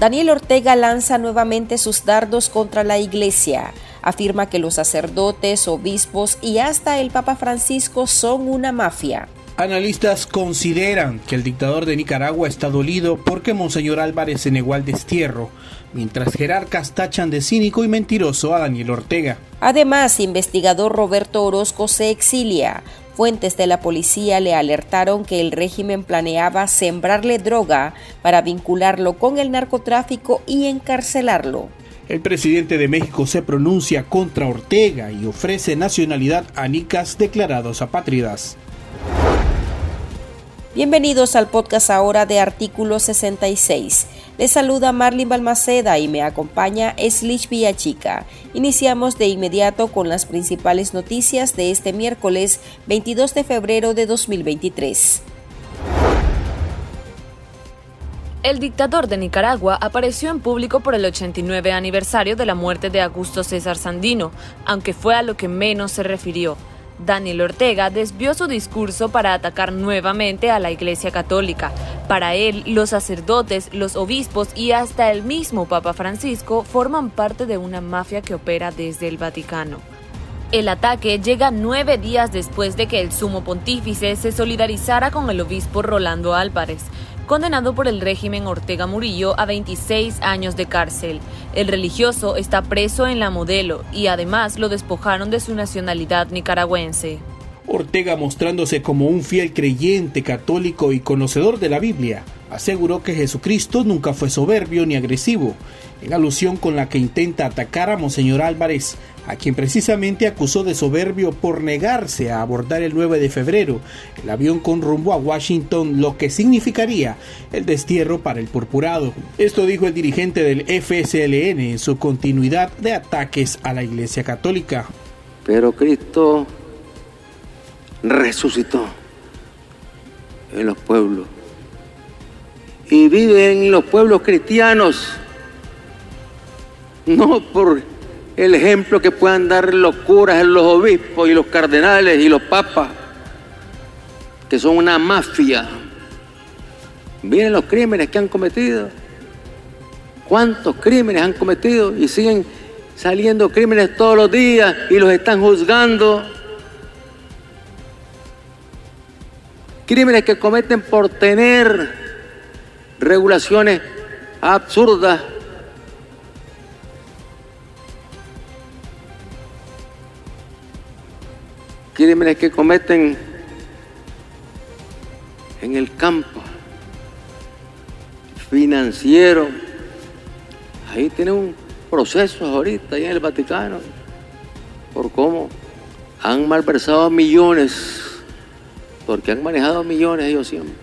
Daniel Ortega lanza nuevamente sus dardos contra la iglesia. Afirma que los sacerdotes, obispos y hasta el Papa Francisco son una mafia. Analistas consideran que el dictador de Nicaragua está dolido porque Monseñor Álvarez se negó al destierro, mientras jerarcas tachan de cínico y mentiroso a Daniel Ortega. Además, investigador Roberto Orozco se exilia. Fuentes de la policía le alertaron que el régimen planeaba sembrarle droga para vincularlo con el narcotráfico y encarcelarlo. El presidente de México se pronuncia contra Ortega y ofrece nacionalidad a nicas declarados apátridas. Bienvenidos al podcast ahora de Artículo 66. Les saluda Marlin Balmaceda y me acompaña Slich Villachica. Iniciamos de inmediato con las principales noticias de este miércoles 22 de febrero de 2023. El dictador de Nicaragua apareció en público por el 89 aniversario de la muerte de Augusto César Sandino, aunque fue a lo que menos se refirió. Daniel Ortega desvió su discurso para atacar nuevamente a la Iglesia Católica. Para él, los sacerdotes, los obispos y hasta el mismo Papa Francisco forman parte de una mafia que opera desde el Vaticano. El ataque llega nueve días después de que el sumo pontífice se solidarizara con el obispo Rolando Álvarez, condenado por el régimen Ortega Murillo a 26 años de cárcel. El religioso está preso en la modelo y además lo despojaron de su nacionalidad nicaragüense. Ortega, mostrándose como un fiel creyente católico y conocedor de la Biblia, aseguró que Jesucristo nunca fue soberbio ni agresivo, en alusión con la que intenta atacar a Monseñor Álvarez, a quien precisamente acusó de soberbio por negarse a abordar el 9 de febrero el avión con rumbo a Washington, lo que significaría el destierro para el purpurado. Esto dijo el dirigente del FSLN en su continuidad de ataques a la Iglesia Católica. Pero Cristo resucitó en los pueblos y vive en los pueblos cristianos, no por el ejemplo que puedan dar los curas, los obispos y los cardenales y los papas, que son una mafia. Miren los crímenes que han cometido. ¿Cuántos crímenes han cometido? Y siguen saliendo crímenes todos los días y los están juzgando. Crímenes que cometen por tener regulaciones absurdas. Crímenes que cometen en el campo financiero. Ahí tiene un proceso ahorita, ahí en el Vaticano, por cómo han malversado millones, porque han manejado millones ellos siempre.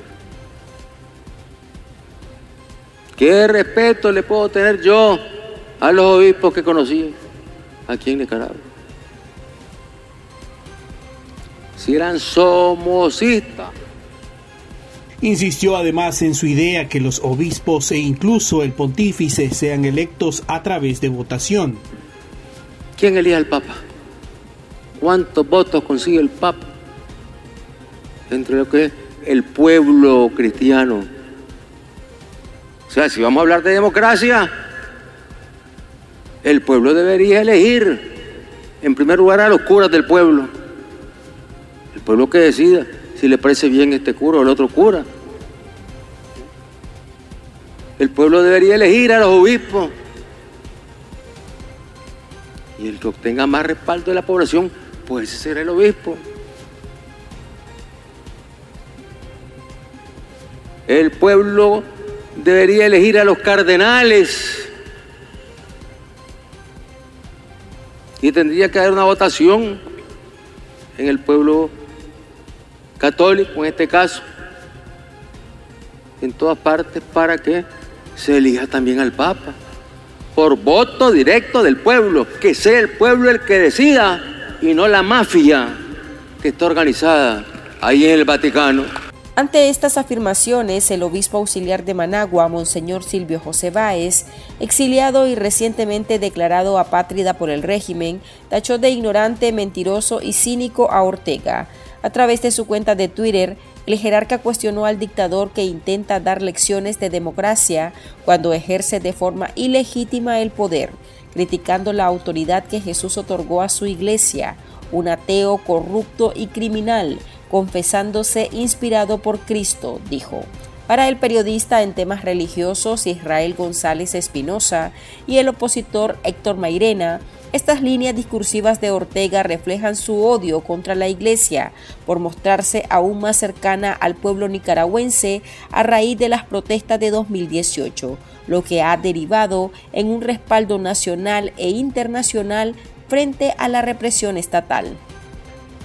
¿Qué respeto le puedo tener yo a los obispos que conocí aquí en Nicaragua? Si eran somosistas. Insistió además en su idea que los obispos e incluso el pontífice sean electos a través de votación. ¿Quién elige al Papa? ¿Cuántos votos consigue el Papa? Entre lo que es el pueblo cristiano o sea, si vamos a hablar de democracia, el pueblo debería elegir en primer lugar a los curas del pueblo. El pueblo que decida si le parece bien este cura o el otro cura. El pueblo debería elegir a los obispos. Y el que obtenga más respaldo de la población, pues será el obispo. El pueblo debería elegir a los cardenales y tendría que haber una votación en el pueblo católico, en este caso, en todas partes, para que se elija también al Papa, por voto directo del pueblo, que sea el pueblo el que decida y no la mafia que está organizada ahí en el Vaticano. Ante estas afirmaciones, el obispo auxiliar de Managua, Monseñor Silvio José Báez, exiliado y recientemente declarado apátrida por el régimen, tachó de ignorante, mentiroso y cínico a Ortega. A través de su cuenta de Twitter, El jerarca cuestionó al dictador que intenta dar lecciones de democracia cuando ejerce de forma ilegítima el poder, criticando la autoridad que Jesús otorgó a su iglesia, un ateo corrupto y criminal, confesándose inspirado por Cristo, dijo. Para el periodista en temas religiosos Israel González Espinosa y el opositor Héctor Mairena, estas líneas discursivas de Ortega reflejan su odio contra la Iglesia por mostrarse aún más cercana al pueblo nicaragüense a raíz de las protestas de 2018, lo que ha derivado en un respaldo nacional e internacional frente a la represión estatal.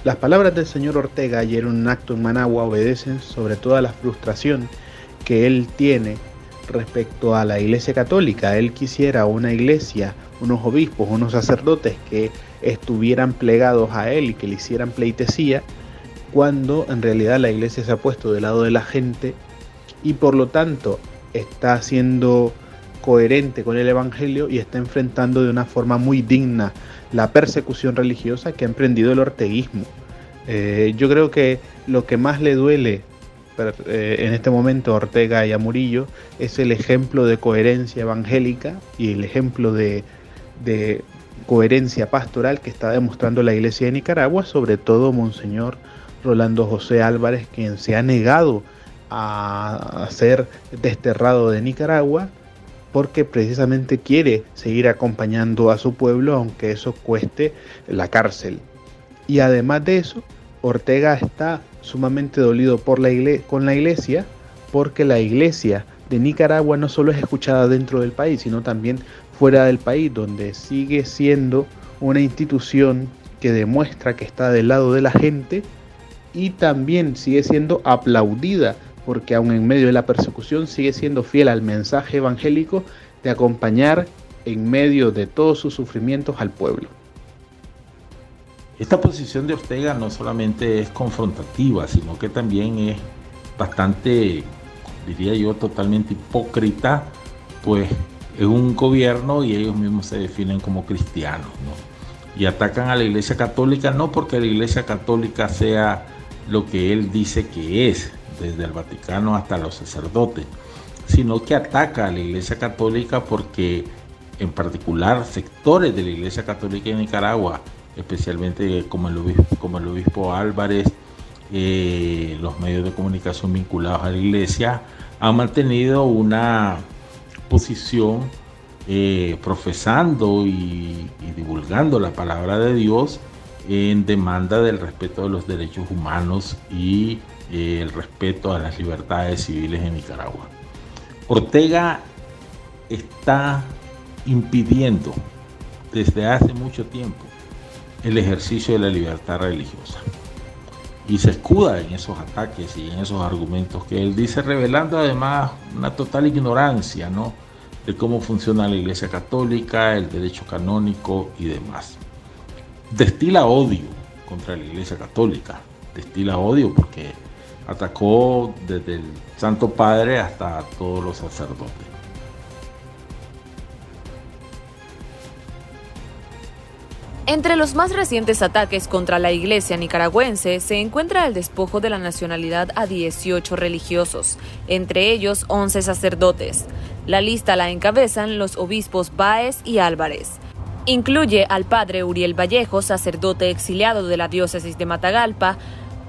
Las palabras del señor Ortega ayer en un acto en Managua obedecen sobre toda la frustración que él tiene respecto a la Iglesia Católica. Él quisiera una iglesia, unos obispos, unos sacerdotes que estuvieran plegados a él y que le hicieran pleitesía, cuando en realidad la iglesia se ha puesto del lado de la gente y por lo tanto está siendo coherente con el Evangelio y está enfrentando de una forma muy digna la persecución religiosa que ha emprendido el orteguismo. Eh, yo creo que lo que más le duele eh, en este momento a Ortega y a Murillo es el ejemplo de coherencia evangélica y el ejemplo de, de coherencia pastoral que está demostrando la Iglesia de Nicaragua, sobre todo Monseñor Rolando José Álvarez, quien se ha negado a ser desterrado de Nicaragua porque precisamente quiere seguir acompañando a su pueblo aunque eso cueste la cárcel. Y además de eso, Ortega está sumamente dolido por la con la iglesia porque la iglesia de Nicaragua no solo es escuchada dentro del país, sino también fuera del país, donde sigue siendo una institución que demuestra que está del lado de la gente y también sigue siendo aplaudida porque aun en medio de la persecución sigue siendo fiel al mensaje evangélico de acompañar en medio de todos sus sufrimientos al pueblo. Esta posición de Ortega no solamente es confrontativa, sino que también es bastante, diría yo, totalmente hipócrita, pues es un gobierno y ellos mismos se definen como cristianos, ¿no? Y atacan a la Iglesia Católica no porque la Iglesia Católica sea lo que él dice que es, desde el Vaticano hasta los sacerdotes, sino que ataca a la Iglesia Católica porque en particular sectores de la Iglesia Católica de Nicaragua, especialmente como el obispo, Álvarez, eh, los medios de comunicación vinculados a la Iglesia, han mantenido una posición eh, profesando y, divulgando la palabra de Dios en demanda del respeto de los derechos humanos y el respeto a las libertades civiles en Nicaragua. Ortega está impidiendo desde hace mucho tiempo el ejercicio de la libertad religiosa. Y se escuda en esos ataques y en esos argumentos que él dice, revelando además una total ignorancia ¿no? de cómo funciona la Iglesia Católica, el derecho canónico y demás. Destila odio contra la Iglesia Católica, destila odio porque atacó desde el Santo Padre hasta todos los sacerdotes. Entre los más recientes ataques contra la iglesia nicaragüense se encuentra el despojo de la nacionalidad a 18 religiosos, entre ellos 11 sacerdotes. La lista la encabezan los obispos Báez y Álvarez. Incluye al padre Uriel Vallejo, sacerdote exiliado de la diócesis de Matagalpa,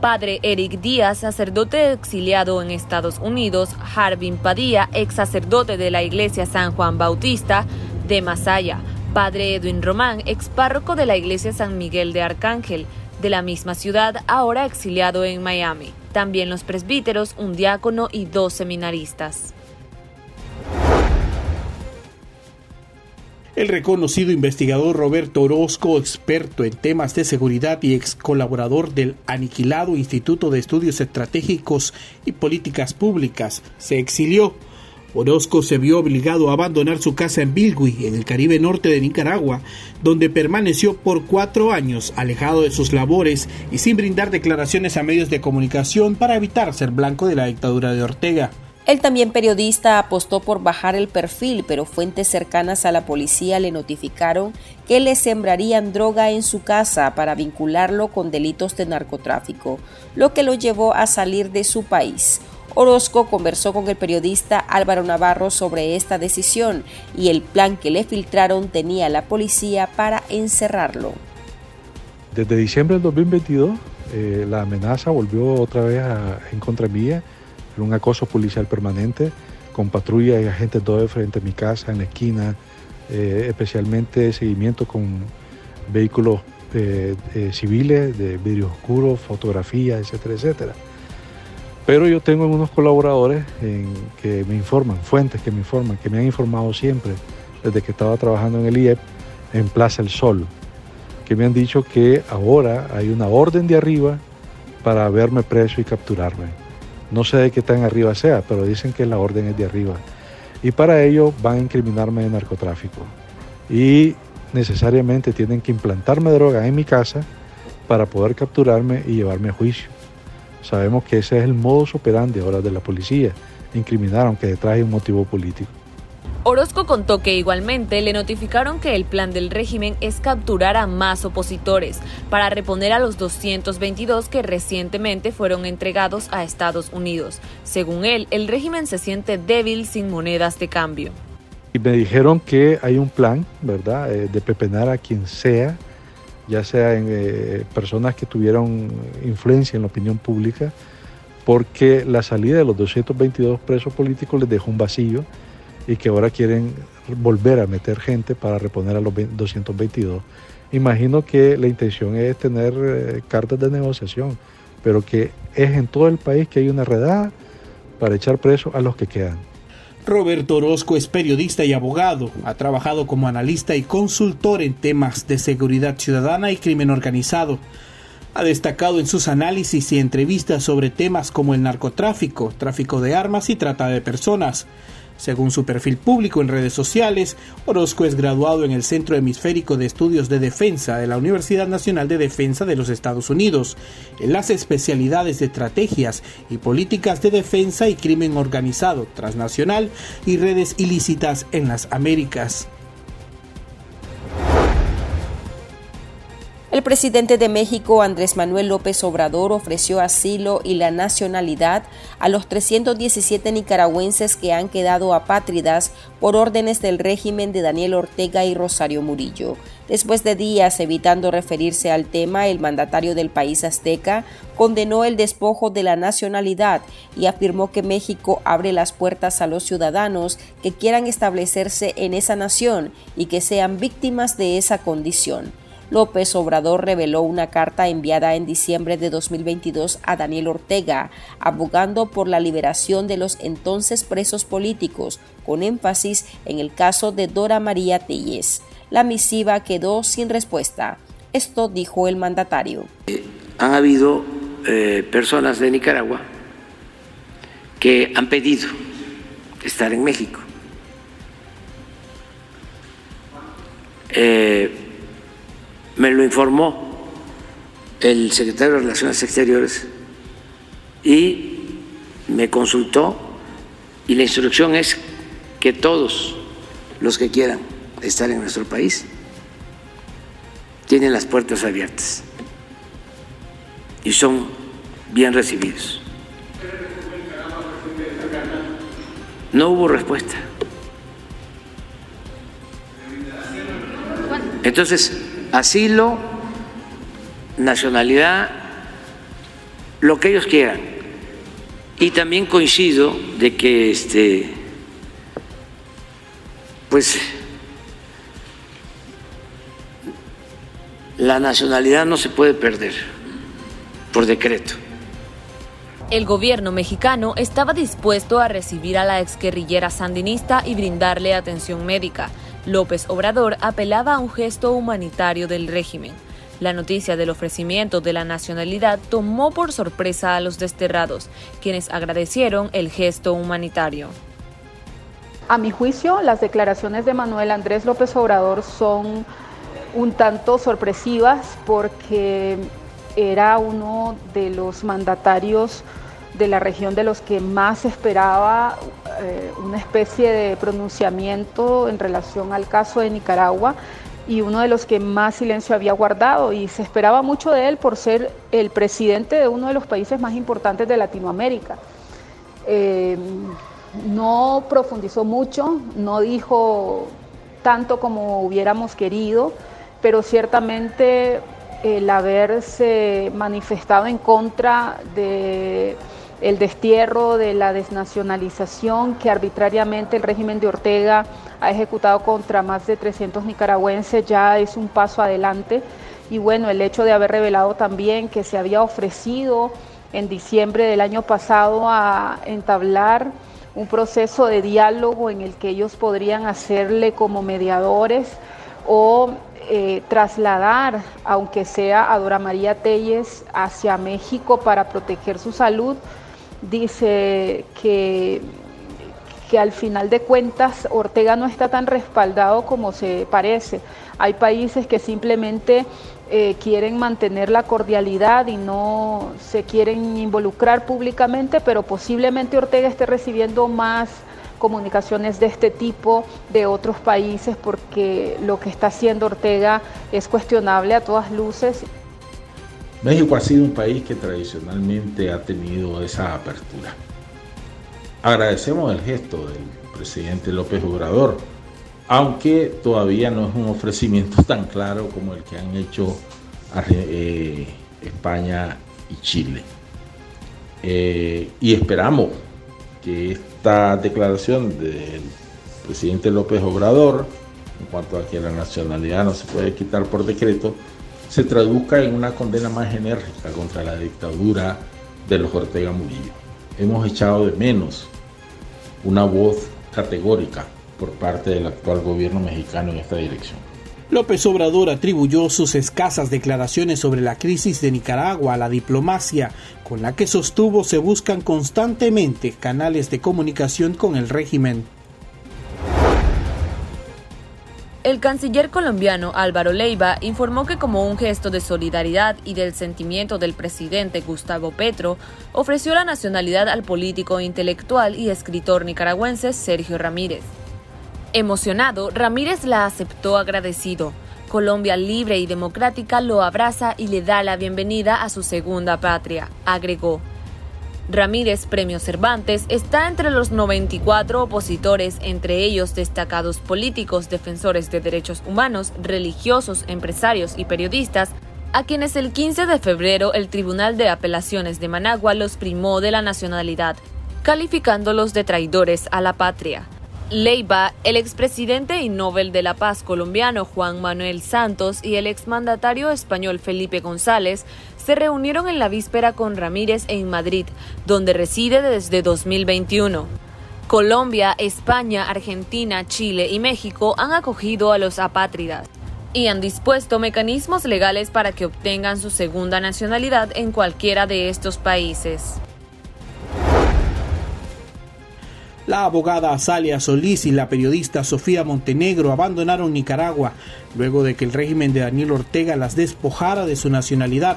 Padre Eric Díaz, sacerdote exiliado en Estados Unidos, Harvin Padilla, ex sacerdote de la Iglesia San Juan Bautista de Masaya, Padre Edwin Román, ex párroco de la Iglesia San Miguel de Arcángel, de la misma ciudad, ahora exiliado en Miami. También los presbíteros, un diácono y dos seminaristas. El reconocido investigador Roberto Orozco, experto en temas de seguridad y ex colaborador del aniquilado Instituto de Estudios Estratégicos y Políticas Públicas, se exilió. Orozco se vio obligado a abandonar su casa en Bilgui, en el Caribe norte de Nicaragua, donde permaneció por cuatro años alejado de sus labores y sin brindar declaraciones a medios de comunicación para evitar ser blanco de la dictadura de Ortega. El también periodista apostó por bajar el perfil, pero fuentes cercanas a la policía le notificaron que le sembrarían droga en su casa para vincularlo con delitos de narcotráfico, lo que lo llevó a salir de su país. Orozco conversó con el periodista Álvaro Navarro sobre esta decisión y el plan que le filtraron tenía la policía para encerrarlo. Desde diciembre del 2022, eh, la amenaza volvió otra vez en contra mía un acoso policial permanente, con patrulla y agentes todo frente a mi casa, en la esquina, eh, especialmente seguimiento con vehículos eh, eh, civiles, de vidrio oscuros, fotografías, etcétera, etcétera. Pero yo tengo unos colaboradores que me informan, fuentes que me informan, que me han informado siempre desde que estaba trabajando en el IEP en Plaza El Sol, que me han dicho que ahora hay una orden de arriba para verme preso y capturarme. No sé de qué tan arriba sea, pero dicen que la orden es de arriba. Y para ello van a incriminarme de narcotráfico. Y necesariamente tienen que implantarme droga en mi casa para poder capturarme y llevarme a juicio. Sabemos que ese es el modus operandi ahora de la policía, incriminar aunque detrás hay un motivo político. Orozco contó que igualmente le notificaron que el plan del régimen es capturar a más opositores para reponer a los 222 que recientemente fueron entregados a Estados Unidos. Según él, el régimen se siente débil sin monedas de cambio. Y me dijeron que hay un plan, ¿verdad?, eh, de pepenar a quien sea, ya sea en eh, personas que tuvieron influencia en la opinión pública, porque la salida de los 222 presos políticos les dejó un vacío y que ahora quieren volver a meter gente para reponer a los 222. Imagino que la intención es tener eh, cartas de negociación, pero que es en todo el país que hay una redada para echar preso a los que quedan. Roberto Orozco es periodista y abogado. Ha trabajado como analista y consultor en temas de seguridad ciudadana y crimen organizado. Ha destacado en sus análisis y entrevistas sobre temas como el narcotráfico, tráfico de armas y trata de personas. Según su perfil público en redes sociales, Orozco es graduado en el Centro Hemisférico de Estudios de Defensa de la Universidad Nacional de Defensa de los Estados Unidos, en las especialidades de estrategias y políticas de defensa y crimen organizado transnacional y redes ilícitas en las Américas. El presidente de México, Andrés Manuel López Obrador, ofreció asilo y la nacionalidad a los 317 nicaragüenses que han quedado apátridas por órdenes del régimen de Daniel Ortega y Rosario Murillo. Después de días evitando referirse al tema, el mandatario del país azteca condenó el despojo de la nacionalidad y afirmó que México abre las puertas a los ciudadanos que quieran establecerse en esa nación y que sean víctimas de esa condición. López Obrador reveló una carta enviada en diciembre de 2022 a Daniel Ortega, abogando por la liberación de los entonces presos políticos, con énfasis en el caso de Dora María Telles. La misiva quedó sin respuesta. Esto dijo el mandatario. Han habido eh, personas de Nicaragua que han pedido estar en México. Eh, me lo informó el secretario de Relaciones Exteriores y me consultó y la instrucción es que todos los que quieran estar en nuestro país tienen las puertas abiertas y son bien recibidos. No hubo respuesta. Entonces, asilo, nacionalidad, lo que ellos quieran. Y también coincido de que este pues la nacionalidad no se puede perder por decreto. El gobierno mexicano estaba dispuesto a recibir a la exguerrillera sandinista y brindarle atención médica. López Obrador apelaba a un gesto humanitario del régimen. La noticia del ofrecimiento de la nacionalidad tomó por sorpresa a los desterrados, quienes agradecieron el gesto humanitario. A mi juicio, las declaraciones de Manuel Andrés López Obrador son un tanto sorpresivas porque era uno de los mandatarios de la región de los que más esperaba eh, una especie de pronunciamiento en relación al caso de Nicaragua y uno de los que más silencio había guardado y se esperaba mucho de él por ser el presidente de uno de los países más importantes de Latinoamérica. Eh, no profundizó mucho, no dijo tanto como hubiéramos querido, pero ciertamente el haberse manifestado en contra de el destierro de la desnacionalización que arbitrariamente el régimen de Ortega ha ejecutado contra más de 300 nicaragüenses ya es un paso adelante. Y bueno, el hecho de haber revelado también que se había ofrecido en diciembre del año pasado a entablar un proceso de diálogo en el que ellos podrían hacerle como mediadores o eh, trasladar, aunque sea a Dora María Telles, hacia México para proteger su salud, dice que, que al final de cuentas Ortega no está tan respaldado como se parece. Hay países que simplemente eh, quieren mantener la cordialidad y no se quieren involucrar públicamente, pero posiblemente Ortega esté recibiendo más comunicaciones de este tipo de otros países porque lo que está haciendo Ortega es cuestionable a todas luces. México ha sido un país que tradicionalmente ha tenido esa apertura. Agradecemos el gesto del presidente López Obrador, aunque todavía no es un ofrecimiento tan claro como el que han hecho eh, España y Chile. Eh, y esperamos que esta declaración del presidente López Obrador, en cuanto a que la nacionalidad no se puede quitar por decreto, se traduzca en una condena más enérgica contra la dictadura de los Ortega Murillo. Hemos echado de menos una voz categórica por parte del actual gobierno mexicano en esta dirección. López Obrador atribuyó sus escasas declaraciones sobre la crisis de Nicaragua a la diplomacia, con la que sostuvo se buscan constantemente canales de comunicación con el régimen. El canciller colombiano Álvaro Leiva informó que como un gesto de solidaridad y del sentimiento del presidente Gustavo Petro, ofreció la nacionalidad al político intelectual y escritor nicaragüense Sergio Ramírez. Emocionado, Ramírez la aceptó agradecido. Colombia libre y democrática lo abraza y le da la bienvenida a su segunda patria, agregó. Ramírez Premio Cervantes está entre los 94 opositores, entre ellos destacados políticos, defensores de derechos humanos, religiosos, empresarios y periodistas, a quienes el 15 de febrero el Tribunal de Apelaciones de Managua los primó de la nacionalidad, calificándolos de traidores a la patria. Leiva, el expresidente y Nobel de la Paz colombiano Juan Manuel Santos y el exmandatario español Felipe González se reunieron en la víspera con Ramírez en Madrid, donde reside desde 2021. Colombia, España, Argentina, Chile y México han acogido a los apátridas y han dispuesto mecanismos legales para que obtengan su segunda nacionalidad en cualquiera de estos países. La abogada Azalia Solís y la periodista Sofía Montenegro abandonaron Nicaragua luego de que el régimen de Daniel Ortega las despojara de su nacionalidad,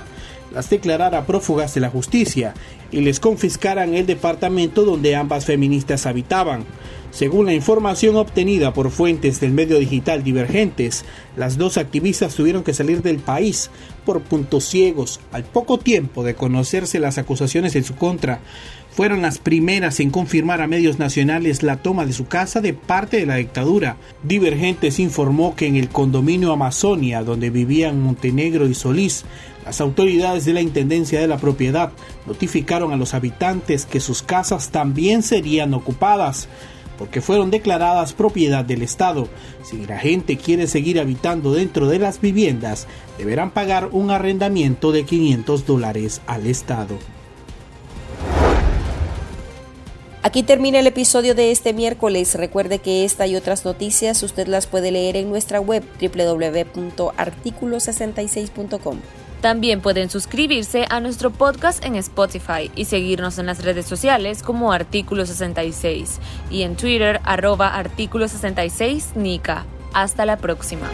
las declarara prófugas de la justicia y les confiscaran el departamento donde ambas feministas habitaban. Según la información obtenida por fuentes del medio digital divergentes, las dos activistas tuvieron que salir del país por puntos ciegos al poco tiempo de conocerse las acusaciones en su contra fueron las primeras en confirmar a medios nacionales la toma de su casa de parte de la dictadura. Divergentes informó que en el condominio Amazonia, donde vivían Montenegro y Solís, las autoridades de la Intendencia de la Propiedad notificaron a los habitantes que sus casas también serían ocupadas porque fueron declaradas propiedad del Estado. Si la gente quiere seguir habitando dentro de las viviendas, deberán pagar un arrendamiento de 500 dólares al Estado. Aquí termina el episodio de este miércoles. Recuerde que esta y otras noticias usted las puede leer en nuestra web www.articulo66.com. También pueden suscribirse a nuestro podcast en Spotify y seguirnos en las redes sociales como Artículo 66 y en Twitter arroba Artículo 66 Nica. Hasta la próxima.